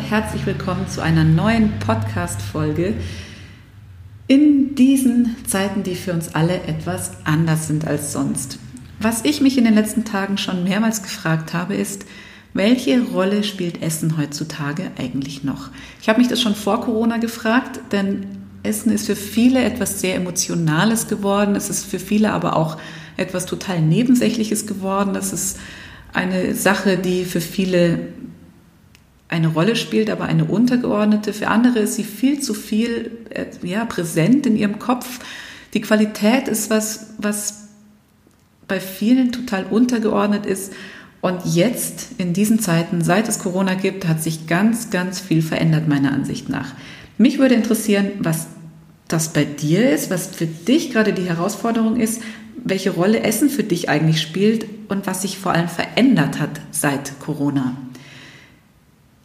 Und herzlich willkommen zu einer neuen Podcast-Folge in diesen Zeiten, die für uns alle etwas anders sind als sonst. Was ich mich in den letzten Tagen schon mehrmals gefragt habe, ist, welche Rolle spielt Essen heutzutage eigentlich noch? Ich habe mich das schon vor Corona gefragt, denn Essen ist für viele etwas sehr Emotionales geworden. Es ist für viele aber auch etwas total Nebensächliches geworden. Das ist eine Sache, die für viele eine Rolle spielt, aber eine untergeordnete. Für andere ist sie viel zu viel äh, ja, präsent in ihrem Kopf. Die Qualität ist was, was bei vielen total untergeordnet ist. Und jetzt, in diesen Zeiten, seit es Corona gibt, hat sich ganz, ganz viel verändert, meiner Ansicht nach. Mich würde interessieren, was das bei dir ist, was für dich gerade die Herausforderung ist, welche Rolle Essen für dich eigentlich spielt und was sich vor allem verändert hat seit Corona.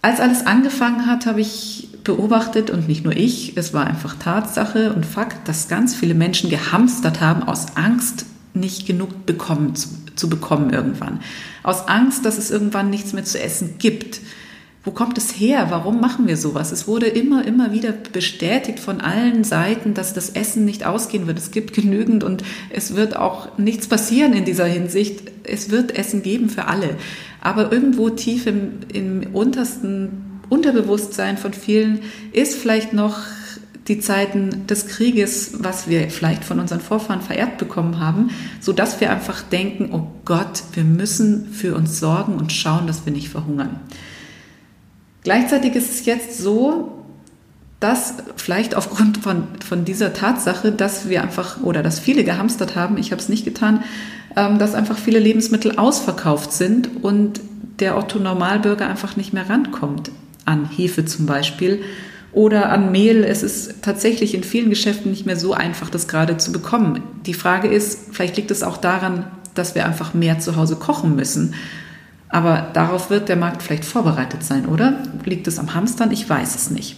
Als alles angefangen hat, habe ich beobachtet und nicht nur ich, es war einfach Tatsache und Fakt, dass ganz viele Menschen gehamstert haben aus Angst, nicht genug bekommen, zu, zu bekommen irgendwann. Aus Angst, dass es irgendwann nichts mehr zu essen gibt. Wo kommt es her? Warum machen wir sowas? Es wurde immer, immer wieder bestätigt von allen Seiten, dass das Essen nicht ausgehen wird. Es gibt genügend und es wird auch nichts passieren in dieser Hinsicht. Es wird Essen geben für alle. Aber irgendwo tief im, im untersten Unterbewusstsein von vielen ist vielleicht noch die Zeiten des Krieges, was wir vielleicht von unseren Vorfahren vererbt bekommen haben, so dass wir einfach denken, oh Gott, wir müssen für uns sorgen und schauen, dass wir nicht verhungern. Gleichzeitig ist es jetzt so, dass vielleicht aufgrund von, von dieser Tatsache, dass wir einfach oder dass viele gehamstert haben, ich habe es nicht getan, ähm, dass einfach viele Lebensmittel ausverkauft sind und der Otto Normalbürger einfach nicht mehr rankommt an Hefe zum Beispiel oder an Mehl. Es ist tatsächlich in vielen Geschäften nicht mehr so einfach, das gerade zu bekommen. Die Frage ist, vielleicht liegt es auch daran, dass wir einfach mehr zu Hause kochen müssen aber darauf wird der Markt vielleicht vorbereitet sein, oder? Liegt es am Hamstern? Ich weiß es nicht.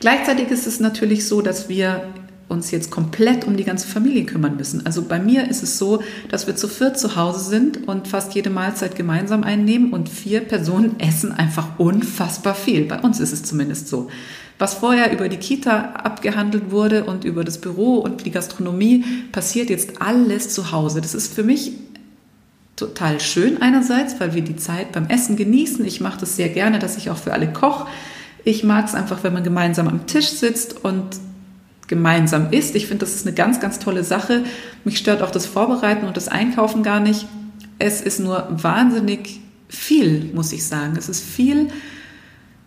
Gleichzeitig ist es natürlich so, dass wir uns jetzt komplett um die ganze Familie kümmern müssen. Also bei mir ist es so, dass wir zu viert zu Hause sind und fast jede Mahlzeit gemeinsam einnehmen und vier Personen essen einfach unfassbar viel. Bei uns ist es zumindest so. Was vorher über die Kita abgehandelt wurde und über das Büro und die Gastronomie, passiert jetzt alles zu Hause. Das ist für mich total schön einerseits, weil wir die Zeit beim Essen genießen. Ich mache das sehr gerne, dass ich auch für alle koche. Ich mag es einfach, wenn man gemeinsam am Tisch sitzt und gemeinsam isst. Ich finde, das ist eine ganz, ganz tolle Sache. Mich stört auch das Vorbereiten und das Einkaufen gar nicht. Es ist nur wahnsinnig viel, muss ich sagen. Es ist viel,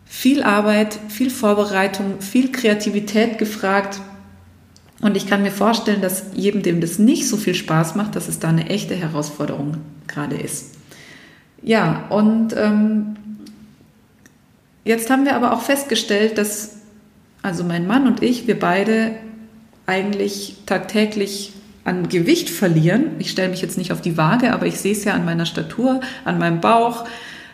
viel Arbeit, viel Vorbereitung, viel Kreativität gefragt. Und ich kann mir vorstellen, dass jedem, dem das nicht so viel Spaß macht, dass es da eine echte Herausforderung gerade ist. Ja, und ähm, jetzt haben wir aber auch festgestellt, dass also mein Mann und ich, wir beide eigentlich tagtäglich an Gewicht verlieren. Ich stelle mich jetzt nicht auf die Waage, aber ich sehe es ja an meiner Statur, an meinem Bauch.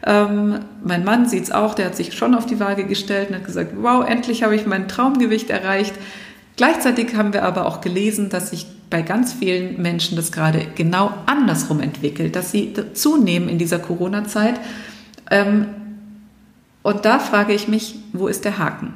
Ähm, mein Mann sieht es auch, der hat sich schon auf die Waage gestellt und hat gesagt, wow, endlich habe ich mein Traumgewicht erreicht. Gleichzeitig haben wir aber auch gelesen, dass sich bei ganz vielen Menschen das gerade genau andersrum entwickelt, dass sie zunehmen in dieser Corona-Zeit. Ähm, und da frage ich mich, wo ist der Haken?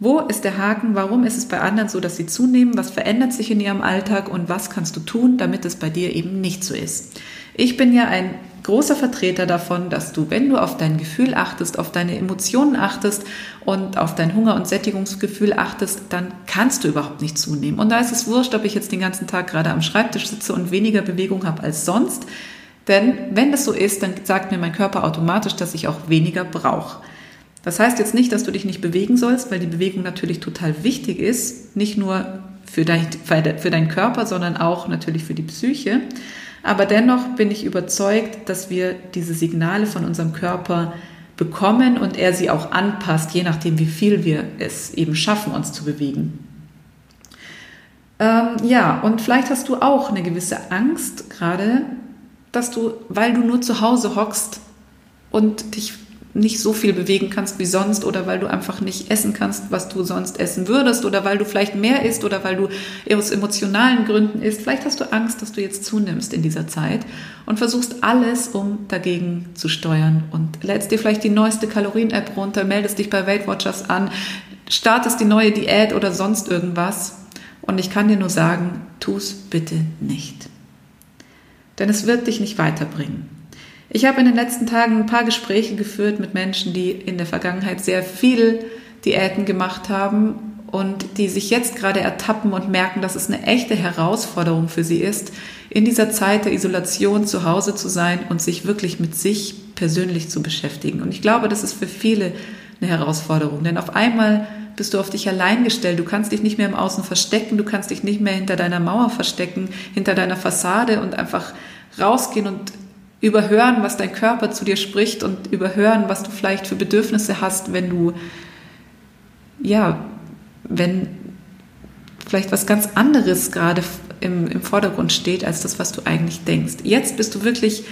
Wo ist der Haken? Warum ist es bei anderen so, dass sie zunehmen? Was verändert sich in ihrem Alltag und was kannst du tun, damit es bei dir eben nicht so ist? Ich bin ja ein großer Vertreter davon, dass du, wenn du auf dein Gefühl achtest, auf deine Emotionen achtest und auf dein Hunger- und Sättigungsgefühl achtest, dann kannst du überhaupt nicht zunehmen. Und da ist es wurscht, ob ich jetzt den ganzen Tag gerade am Schreibtisch sitze und weniger Bewegung habe als sonst. Denn wenn das so ist, dann sagt mir mein Körper automatisch, dass ich auch weniger brauche. Das heißt jetzt nicht, dass du dich nicht bewegen sollst, weil die Bewegung natürlich total wichtig ist, nicht nur für, dein, für deinen Körper, sondern auch natürlich für die Psyche. Aber dennoch bin ich überzeugt, dass wir diese Signale von unserem Körper bekommen und er sie auch anpasst, je nachdem, wie viel wir es eben schaffen, uns zu bewegen. Ähm, ja, und vielleicht hast du auch eine gewisse Angst gerade, dass du, weil du nur zu Hause hockst und dich nicht so viel bewegen kannst wie sonst oder weil du einfach nicht essen kannst, was du sonst essen würdest oder weil du vielleicht mehr isst oder weil du aus emotionalen Gründen isst. Vielleicht hast du Angst, dass du jetzt zunimmst in dieser Zeit und versuchst alles, um dagegen zu steuern und lädst dir vielleicht die neueste Kalorien-App runter, meldest dich bei Weight Watchers an, startest die neue Diät oder sonst irgendwas. Und ich kann dir nur sagen, tu es bitte nicht. Denn es wird dich nicht weiterbringen. Ich habe in den letzten Tagen ein paar Gespräche geführt mit Menschen, die in der Vergangenheit sehr viel Diäten gemacht haben und die sich jetzt gerade ertappen und merken, dass es eine echte Herausforderung für sie ist, in dieser Zeit der Isolation zu Hause zu sein und sich wirklich mit sich persönlich zu beschäftigen. Und ich glaube, das ist für viele eine Herausforderung, denn auf einmal bist du auf dich allein gestellt. Du kannst dich nicht mehr im Außen verstecken, du kannst dich nicht mehr hinter deiner Mauer verstecken, hinter deiner Fassade und einfach rausgehen und überhören, was dein Körper zu dir spricht und überhören, was du vielleicht für Bedürfnisse hast, wenn du, ja, wenn vielleicht was ganz anderes gerade im, im Vordergrund steht, als das, was du eigentlich denkst. Jetzt bist du wirklich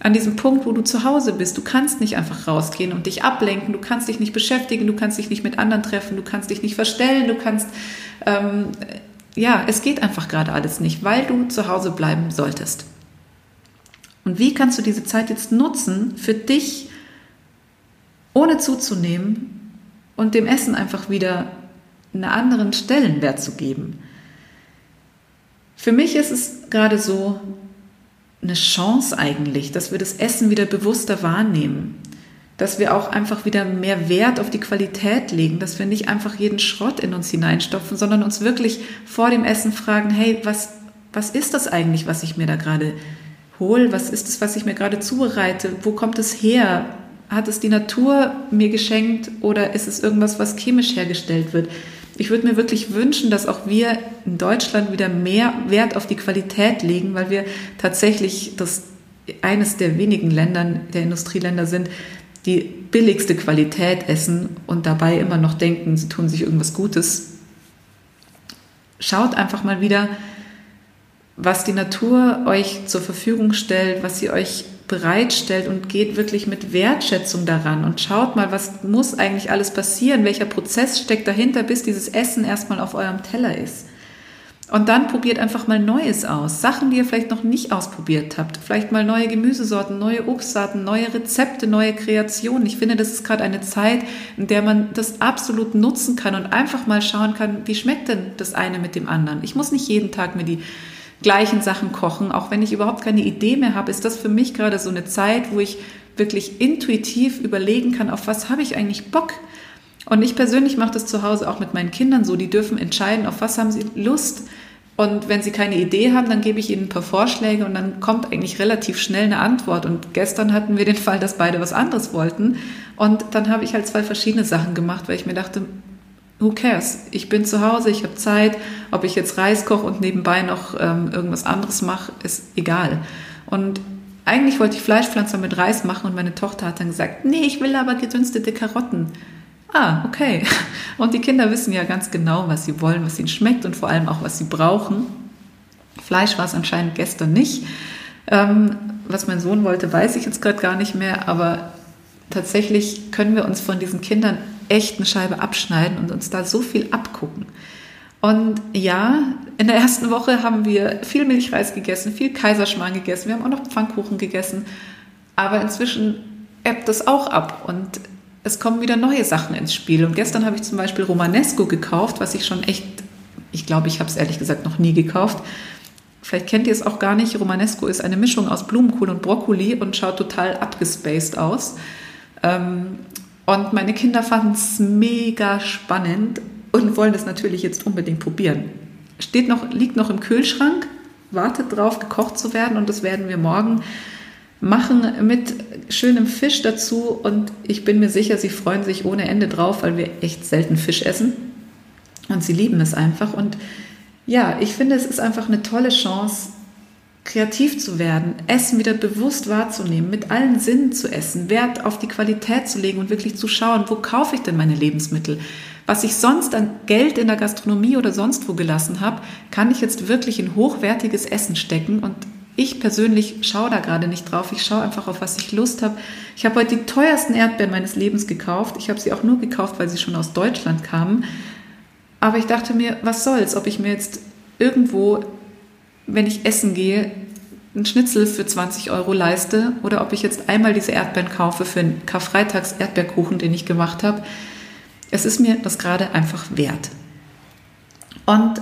an diesem Punkt, wo du zu Hause bist. Du kannst nicht einfach rausgehen und dich ablenken, du kannst dich nicht beschäftigen, du kannst dich nicht mit anderen treffen, du kannst dich nicht verstellen, du kannst, ähm, ja, es geht einfach gerade alles nicht, weil du zu Hause bleiben solltest. Und wie kannst du diese Zeit jetzt nutzen für dich, ohne zuzunehmen und dem Essen einfach wieder einen anderen Stellenwert zu geben? Für mich ist es gerade so eine Chance eigentlich, dass wir das Essen wieder bewusster wahrnehmen, dass wir auch einfach wieder mehr Wert auf die Qualität legen, dass wir nicht einfach jeden Schrott in uns hineinstopfen, sondern uns wirklich vor dem Essen fragen, hey, was, was ist das eigentlich, was ich mir da gerade hol, was ist es, was ich mir gerade zubereite, wo kommt es her? Hat es die Natur mir geschenkt oder ist es irgendwas, was chemisch hergestellt wird? Ich würde mir wirklich wünschen, dass auch wir in Deutschland wieder mehr Wert auf die Qualität legen, weil wir tatsächlich das eines der wenigen Ländern, der Industrieländer sind, die billigste Qualität essen und dabei immer noch denken, sie tun sich irgendwas Gutes. Schaut einfach mal wieder, was die Natur euch zur Verfügung stellt, was sie euch bereitstellt und geht wirklich mit Wertschätzung daran und schaut mal, was muss eigentlich alles passieren, welcher Prozess steckt dahinter, bis dieses Essen erstmal auf eurem Teller ist. Und dann probiert einfach mal Neues aus. Sachen, die ihr vielleicht noch nicht ausprobiert habt. Vielleicht mal neue Gemüsesorten, neue Obstsorten, neue Rezepte, neue Kreationen. Ich finde, das ist gerade eine Zeit, in der man das absolut nutzen kann und einfach mal schauen kann, wie schmeckt denn das eine mit dem anderen. Ich muss nicht jeden Tag mir die gleichen Sachen kochen, auch wenn ich überhaupt keine Idee mehr habe, ist das für mich gerade so eine Zeit, wo ich wirklich intuitiv überlegen kann, auf was habe ich eigentlich Bock. Und ich persönlich mache das zu Hause auch mit meinen Kindern so, die dürfen entscheiden, auf was haben sie Lust. Und wenn sie keine Idee haben, dann gebe ich ihnen ein paar Vorschläge und dann kommt eigentlich relativ schnell eine Antwort. Und gestern hatten wir den Fall, dass beide was anderes wollten. Und dann habe ich halt zwei verschiedene Sachen gemacht, weil ich mir dachte, who cares? Ich bin zu Hause, ich habe Zeit. Ob ich jetzt Reis koche und nebenbei noch ähm, irgendwas anderes mache, ist egal. Und eigentlich wollte ich Fleischpflanzer mit Reis machen und meine Tochter hat dann gesagt, nee, ich will aber gedünstete Karotten. Ah, okay. Und die Kinder wissen ja ganz genau, was sie wollen, was ihnen schmeckt und vor allem auch, was sie brauchen. Fleisch war es anscheinend gestern nicht. Ähm, was mein Sohn wollte, weiß ich jetzt gerade gar nicht mehr, aber tatsächlich können wir uns von diesen Kindern echt eine Scheibe abschneiden und uns da so viel abgucken. Und ja, in der ersten Woche haben wir viel Milchreis gegessen, viel Kaiserschmarrn gegessen, wir haben auch noch Pfannkuchen gegessen. Aber inzwischen ebbt das auch ab und es kommen wieder neue Sachen ins Spiel. Und gestern habe ich zum Beispiel Romanesco gekauft, was ich schon echt, ich glaube, ich habe es ehrlich gesagt noch nie gekauft. Vielleicht kennt ihr es auch gar nicht. Romanesco ist eine Mischung aus Blumenkohl und Brokkoli und schaut total abgespaced aus. Ähm, und meine Kinder fanden es mega spannend und wollen es natürlich jetzt unbedingt probieren. Steht noch, liegt noch im Kühlschrank, wartet drauf, gekocht zu werden und das werden wir morgen machen mit schönem Fisch dazu. Und ich bin mir sicher, sie freuen sich ohne Ende drauf, weil wir echt selten Fisch essen. Und sie lieben es einfach. Und ja, ich finde, es ist einfach eine tolle Chance, kreativ zu werden, Essen wieder bewusst wahrzunehmen, mit allen Sinnen zu essen, Wert auf die Qualität zu legen und wirklich zu schauen, wo kaufe ich denn meine Lebensmittel? Was ich sonst an Geld in der Gastronomie oder sonst wo gelassen habe, kann ich jetzt wirklich in hochwertiges Essen stecken und ich persönlich schaue da gerade nicht drauf. Ich schaue einfach auf, was ich Lust habe. Ich habe heute die teuersten Erdbeeren meines Lebens gekauft. Ich habe sie auch nur gekauft, weil sie schon aus Deutschland kamen. Aber ich dachte mir, was soll's, ob ich mir jetzt irgendwo, wenn ich essen gehe, einen Schnitzel für 20 Euro leiste oder ob ich jetzt einmal diese Erdbeeren kaufe für einen Karfreitags-Erdbeerkuchen, den ich gemacht habe. Es ist mir das gerade einfach wert. Und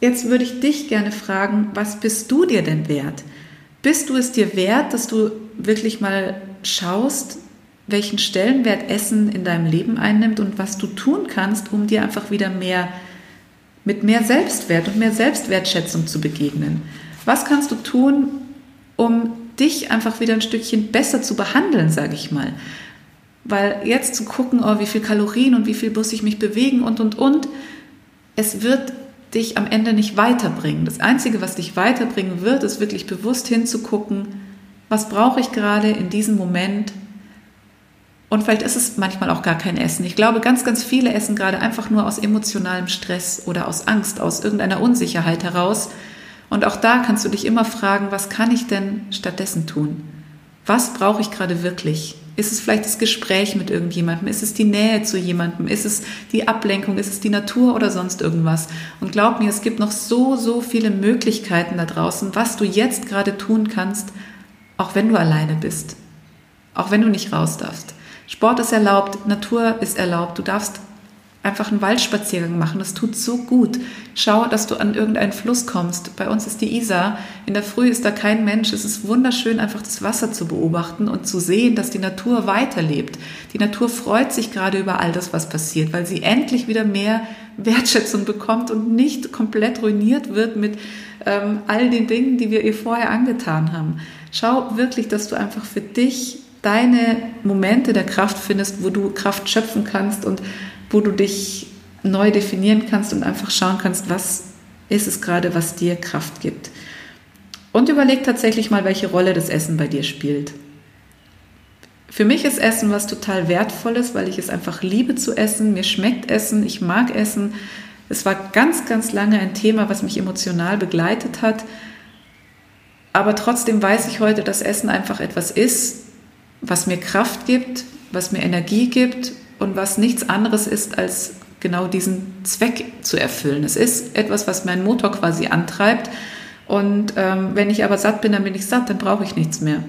jetzt würde ich dich gerne fragen, was bist du dir denn wert? Bist du es dir wert, dass du wirklich mal schaust, welchen Stellenwert Essen in deinem Leben einnimmt und was du tun kannst, um dir einfach wieder mehr mit mehr Selbstwert und mehr Selbstwertschätzung zu begegnen? Was kannst du tun, um dich einfach wieder ein Stückchen besser zu behandeln, sage ich mal? Weil jetzt zu gucken, oh, wie viel Kalorien und wie viel muss ich mich bewegen und und und, es wird dich am Ende nicht weiterbringen. Das Einzige, was dich weiterbringen wird, ist wirklich bewusst hinzugucken, was brauche ich gerade in diesem Moment. Und vielleicht ist es manchmal auch gar kein Essen. Ich glaube, ganz, ganz viele essen gerade einfach nur aus emotionalem Stress oder aus Angst, aus irgendeiner Unsicherheit heraus. Und auch da kannst du dich immer fragen, was kann ich denn stattdessen tun? Was brauche ich gerade wirklich? Ist es vielleicht das Gespräch mit irgendjemandem? Ist es die Nähe zu jemandem? Ist es die Ablenkung? Ist es die Natur oder sonst irgendwas? Und glaub mir, es gibt noch so, so viele Möglichkeiten da draußen, was du jetzt gerade tun kannst, auch wenn du alleine bist. Auch wenn du nicht raus darfst. Sport ist erlaubt, Natur ist erlaubt, du darfst einfach einen Waldspaziergang machen. Das tut so gut. Schau, dass du an irgendeinen Fluss kommst. Bei uns ist die Isar. In der Früh ist da kein Mensch. Es ist wunderschön, einfach das Wasser zu beobachten und zu sehen, dass die Natur weiterlebt. Die Natur freut sich gerade über all das, was passiert, weil sie endlich wieder mehr Wertschätzung bekommt und nicht komplett ruiniert wird mit ähm, all den Dingen, die wir ihr vorher angetan haben. Schau wirklich, dass du einfach für dich deine Momente der Kraft findest, wo du Kraft schöpfen kannst und wo du dich neu definieren kannst und einfach schauen kannst, was ist es gerade, was dir Kraft gibt. Und überleg tatsächlich mal, welche Rolle das Essen bei dir spielt. Für mich ist Essen was total Wertvolles, weil ich es einfach liebe zu essen. Mir schmeckt Essen, ich mag Essen. Es war ganz, ganz lange ein Thema, was mich emotional begleitet hat. Aber trotzdem weiß ich heute, dass Essen einfach etwas ist, was mir Kraft gibt, was mir Energie gibt und was nichts anderes ist, als genau diesen Zweck zu erfüllen. Es ist etwas, was meinen Motor quasi antreibt. Und ähm, wenn ich aber satt bin, dann bin ich satt, dann brauche ich nichts mehr.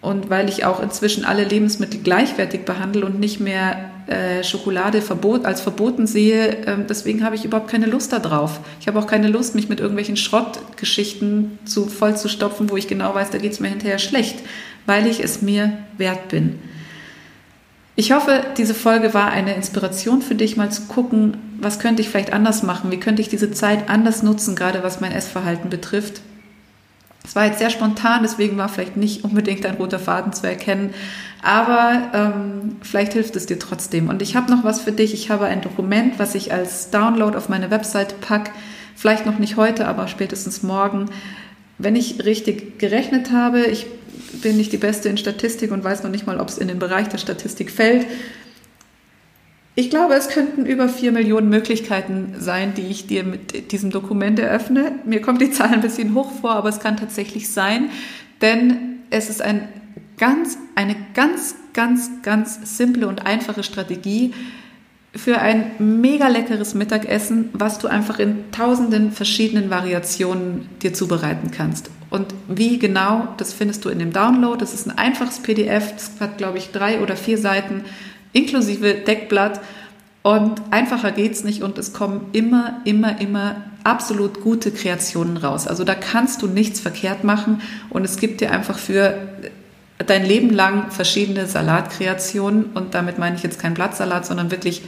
Und weil ich auch inzwischen alle Lebensmittel gleichwertig behandle und nicht mehr äh, Schokolade verbot, als verboten sehe, äh, deswegen habe ich überhaupt keine Lust darauf. Ich habe auch keine Lust, mich mit irgendwelchen Schrottgeschichten zu, voll zu stopfen, wo ich genau weiß, da geht es mir hinterher schlecht, weil ich es mir wert bin. Ich hoffe, diese Folge war eine Inspiration für dich, mal zu gucken, was könnte ich vielleicht anders machen, wie könnte ich diese Zeit anders nutzen, gerade was mein Essverhalten betrifft. Es war jetzt sehr spontan, deswegen war vielleicht nicht unbedingt ein roter Faden zu erkennen, aber ähm, vielleicht hilft es dir trotzdem. Und ich habe noch was für dich. Ich habe ein Dokument, was ich als Download auf meine Website packe. Vielleicht noch nicht heute, aber spätestens morgen. Wenn ich richtig gerechnet habe, ich bin nicht die Beste in Statistik und weiß noch nicht mal, ob es in den Bereich der Statistik fällt. Ich glaube, es könnten über vier Millionen Möglichkeiten sein, die ich dir mit diesem Dokument eröffne. Mir kommt die Zahl ein bisschen hoch vor, aber es kann tatsächlich sein, denn es ist ein ganz, eine ganz, ganz, ganz simple und einfache Strategie, für ein mega leckeres Mittagessen, was du einfach in tausenden verschiedenen Variationen dir zubereiten kannst. Und wie genau, das findest du in dem Download. Das ist ein einfaches PDF, das hat, glaube ich, drei oder vier Seiten inklusive Deckblatt. Und einfacher geht's nicht und es kommen immer, immer, immer absolut gute Kreationen raus. Also da kannst du nichts verkehrt machen und es gibt dir einfach für dein Leben lang verschiedene Salatkreationen und damit meine ich jetzt kein Blattsalat, sondern wirklich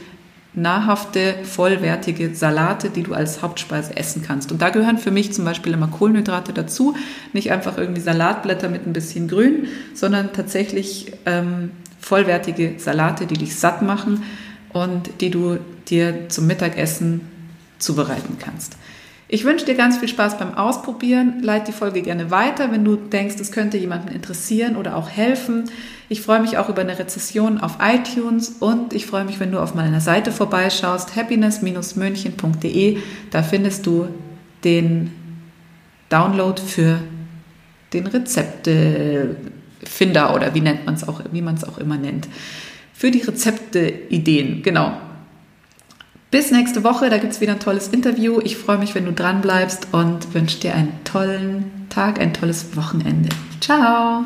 nahrhafte, vollwertige Salate, die du als Hauptspeise essen kannst. Und da gehören für mich zum Beispiel immer Kohlenhydrate dazu. Nicht einfach irgendwie Salatblätter mit ein bisschen Grün, sondern tatsächlich ähm, vollwertige Salate, die dich satt machen und die du dir zum Mittagessen zubereiten kannst. Ich wünsche dir ganz viel Spaß beim Ausprobieren. Leite die Folge gerne weiter, wenn du denkst, es könnte jemanden interessieren oder auch helfen. Ich freue mich auch über eine Rezession auf iTunes und ich freue mich, wenn du auf meiner Seite vorbeischaust, happiness-münchen.de. Da findest du den Download für den Rezeptefinder oder wie nennt man es auch, wie man es auch immer nennt. Für die Rezepte-Ideen, genau. Bis nächste Woche, da gibt es wieder ein tolles Interview. Ich freue mich, wenn du dran bleibst und wünsche dir einen tollen Tag, ein tolles Wochenende. Ciao!